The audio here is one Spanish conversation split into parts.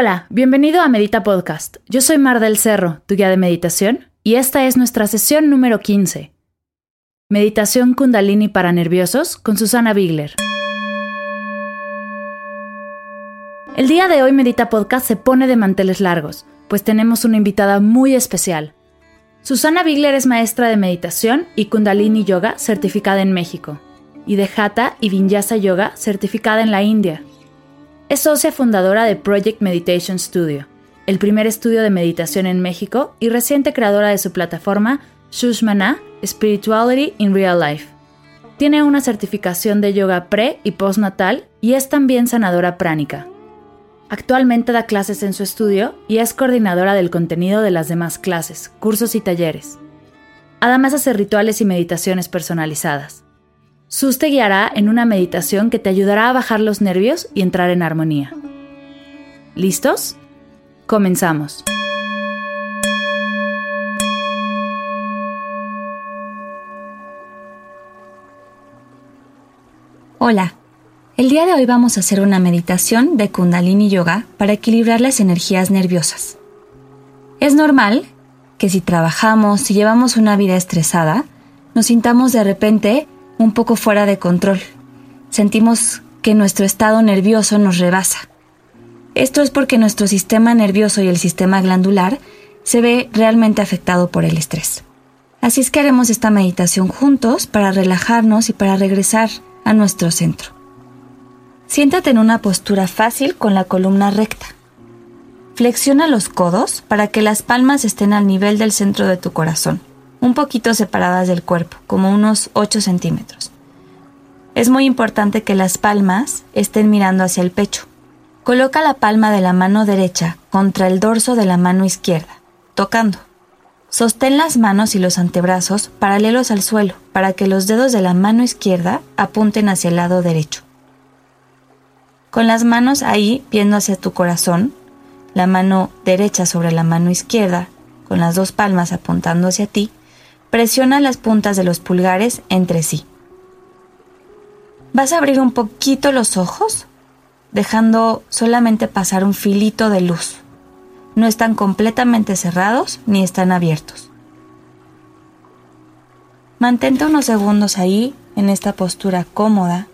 Hola, bienvenido a Medita Podcast. Yo soy Mar del Cerro, tu guía de meditación, y esta es nuestra sesión número 15. Meditación Kundalini para nerviosos con Susana Bigler. El día de hoy Medita Podcast se pone de manteles largos, pues tenemos una invitada muy especial. Susana Bigler es maestra de meditación y Kundalini Yoga certificada en México, y de Hatha y Vinyasa Yoga certificada en la India. Es socia fundadora de Project Meditation Studio, el primer estudio de meditación en México y reciente creadora de su plataforma Shushmana Spirituality in Real Life. Tiene una certificación de yoga pre y postnatal y es también sanadora pránica. Actualmente da clases en su estudio y es coordinadora del contenido de las demás clases, cursos y talleres. Además hace rituales y meditaciones personalizadas. Sus te guiará en una meditación que te ayudará a bajar los nervios y entrar en armonía. ¿Listos? Comenzamos. Hola, el día de hoy vamos a hacer una meditación de Kundalini Yoga para equilibrar las energías nerviosas. Es normal que si trabajamos, si llevamos una vida estresada, nos sintamos de repente un poco fuera de control. Sentimos que nuestro estado nervioso nos rebasa. Esto es porque nuestro sistema nervioso y el sistema glandular se ve realmente afectado por el estrés. Así es que haremos esta meditación juntos para relajarnos y para regresar a nuestro centro. Siéntate en una postura fácil con la columna recta. Flexiona los codos para que las palmas estén al nivel del centro de tu corazón, un poquito separadas del cuerpo, como unos 8 centímetros. Es muy importante que las palmas estén mirando hacia el pecho. Coloca la palma de la mano derecha contra el dorso de la mano izquierda, tocando. Sostén las manos y los antebrazos paralelos al suelo para que los dedos de la mano izquierda apunten hacia el lado derecho. Con las manos ahí viendo hacia tu corazón, la mano derecha sobre la mano izquierda, con las dos palmas apuntando hacia ti, presiona las puntas de los pulgares entre sí. Vas a abrir un poquito los ojos, dejando solamente pasar un filito de luz. No están completamente cerrados ni están abiertos. Mantente unos segundos ahí, en esta postura cómoda,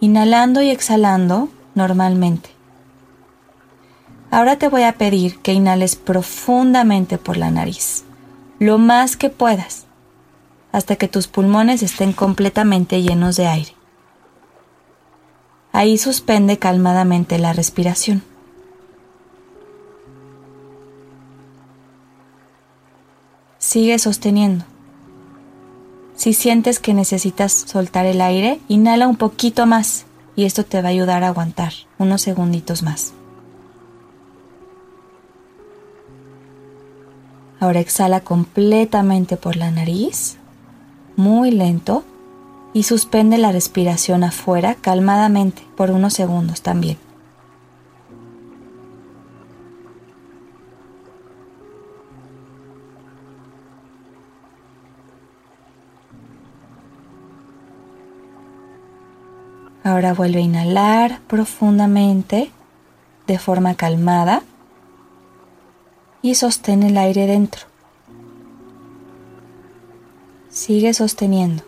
inhalando y exhalando normalmente. Ahora te voy a pedir que inhales profundamente por la nariz, lo más que puedas, hasta que tus pulmones estén completamente llenos de aire. Ahí suspende calmadamente la respiración. Sigue sosteniendo. Si sientes que necesitas soltar el aire, inhala un poquito más y esto te va a ayudar a aguantar unos segunditos más. Ahora exhala completamente por la nariz, muy lento, y suspende la respiración afuera calmadamente por unos segundos también. Ahora vuelve a inhalar profundamente de forma calmada y sostén el aire dentro. Sigue sosteniendo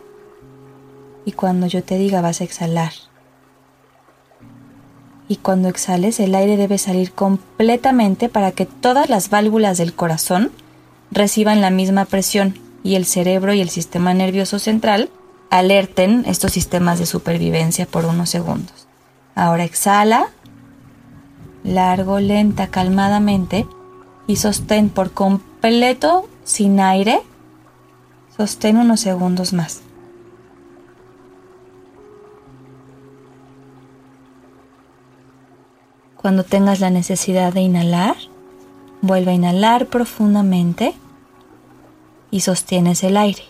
y cuando yo te diga vas a exhalar. Y cuando exhales el aire debe salir completamente para que todas las válvulas del corazón reciban la misma presión y el cerebro y el sistema nervioso central alerten estos sistemas de supervivencia por unos segundos. Ahora exhala, largo, lenta, calmadamente y sostén por completo sin aire. Sostén unos segundos más. Cuando tengas la necesidad de inhalar, vuelve a inhalar profundamente y sostienes el aire.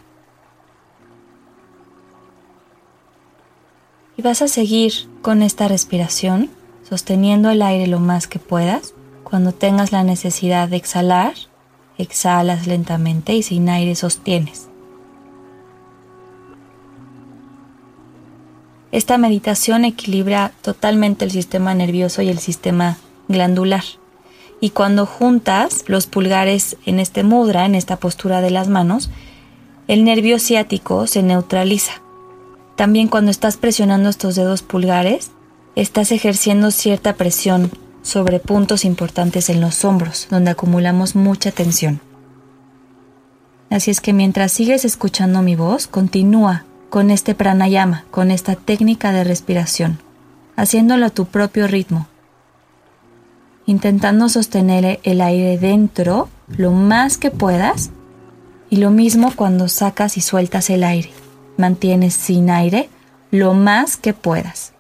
Y vas a seguir con esta respiración, sosteniendo el aire lo más que puedas. Cuando tengas la necesidad de exhalar, exhalas lentamente y sin aire sostienes. Esta meditación equilibra totalmente el sistema nervioso y el sistema glandular. Y cuando juntas los pulgares en este mudra, en esta postura de las manos, el nervio ciático se neutraliza. También cuando estás presionando estos dedos pulgares, estás ejerciendo cierta presión sobre puntos importantes en los hombros, donde acumulamos mucha tensión. Así es que mientras sigues escuchando mi voz, continúa con este pranayama, con esta técnica de respiración, haciéndolo a tu propio ritmo, intentando sostener el aire dentro lo más que puedas y lo mismo cuando sacas y sueltas el aire, mantienes sin aire lo más que puedas.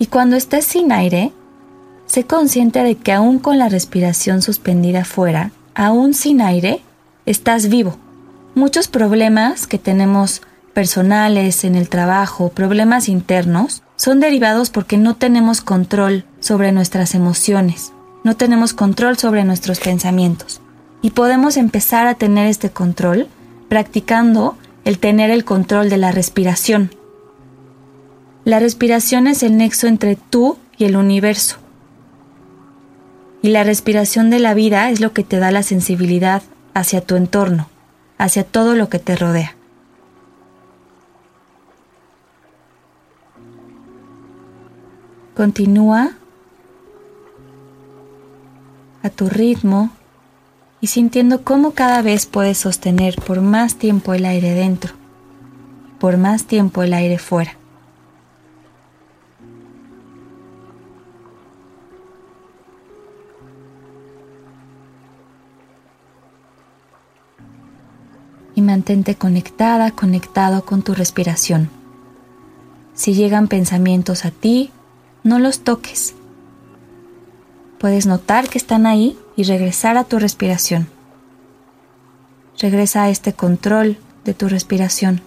Y cuando estés sin aire, sé consciente de que aún con la respiración suspendida fuera, aún sin aire, estás vivo. Muchos problemas que tenemos personales, en el trabajo, problemas internos, son derivados porque no tenemos control sobre nuestras emociones, no tenemos control sobre nuestros pensamientos. Y podemos empezar a tener este control practicando el tener el control de la respiración. La respiración es el nexo entre tú y el universo. Y la respiración de la vida es lo que te da la sensibilidad hacia tu entorno, hacia todo lo que te rodea. Continúa a tu ritmo y sintiendo cómo cada vez puedes sostener por más tiempo el aire dentro, por más tiempo el aire fuera. Mantente conectada, conectado con tu respiración. Si llegan pensamientos a ti, no los toques. Puedes notar que están ahí y regresar a tu respiración. Regresa a este control de tu respiración.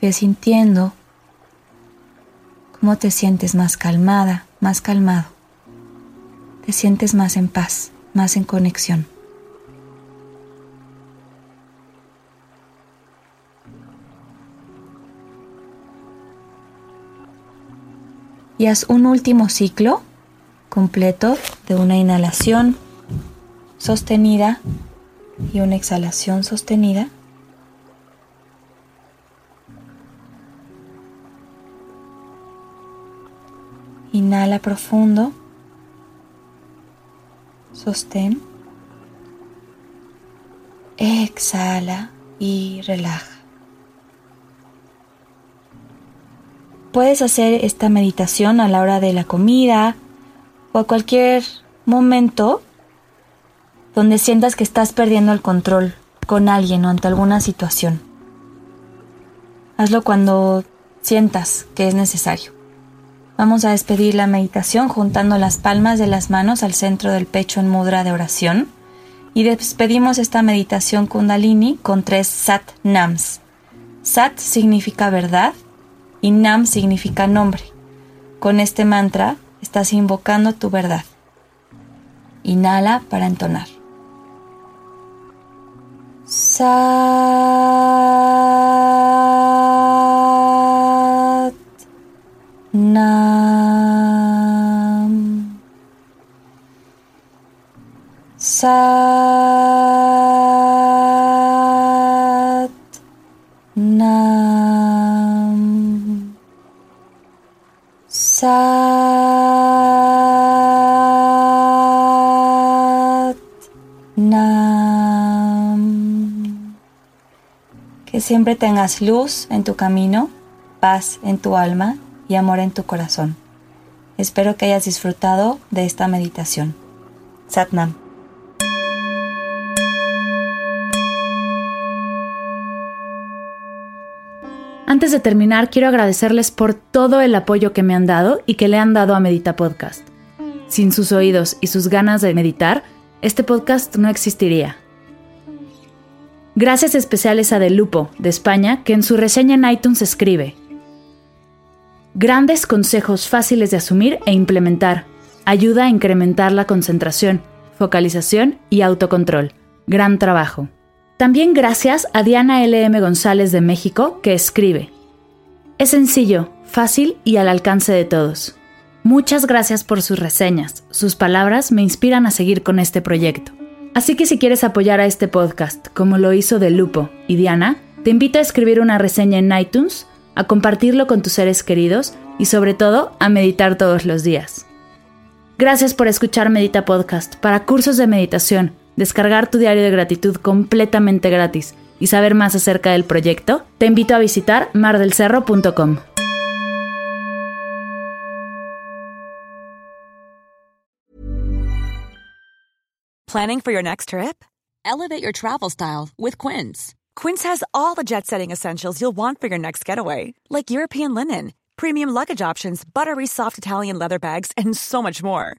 Ve sintiendo cómo te sientes más calmada, más calmado. Te sientes más en paz, más en conexión. y haz un último ciclo completo de una inhalación sostenida y una exhalación sostenida. Inhala profundo, sostén, exhala y relaja. Puedes hacer esta meditación a la hora de la comida o a cualquier momento donde sientas que estás perdiendo el control con alguien o ante alguna situación. Hazlo cuando sientas que es necesario. Vamos a despedir la meditación juntando las palmas de las manos al centro del pecho en mudra de oración y despedimos esta meditación kundalini con tres sat nams. Sat significa verdad, y Nam significa nombre. Con este mantra estás invocando tu verdad. Inhala para entonar. Sat Sat Nam Sat Nam. Que siempre tengas luz en tu camino, paz en tu alma y amor en tu corazón. Espero que hayas disfrutado de esta meditación. Satnam. Antes de terminar, quiero agradecerles por todo el apoyo que me han dado y que le han dado a Medita Podcast. Sin sus oídos y sus ganas de meditar, este podcast no existiría. Gracias especiales a De Lupo, de España, que en su reseña en iTunes escribe Grandes consejos fáciles de asumir e implementar. Ayuda a incrementar la concentración, focalización y autocontrol. Gran trabajo. También gracias a Diana LM González de México, que escribe. Es sencillo, fácil y al alcance de todos. Muchas gracias por sus reseñas. Sus palabras me inspiran a seguir con este proyecto. Así que si quieres apoyar a este podcast, como lo hizo De Lupo y Diana, te invito a escribir una reseña en iTunes, a compartirlo con tus seres queridos y sobre todo a meditar todos los días. Gracias por escuchar Medita Podcast para cursos de meditación, descargar tu diario de gratitud completamente gratis y saber más acerca del proyecto. Te invito a visitar mardelcerro.com. Planning for your next trip? Elevate your travel style with Quince. Quince has all the jet setting essentials you'll want for your next getaway, like European linen, premium luggage options, buttery soft Italian leather bags, and so much more.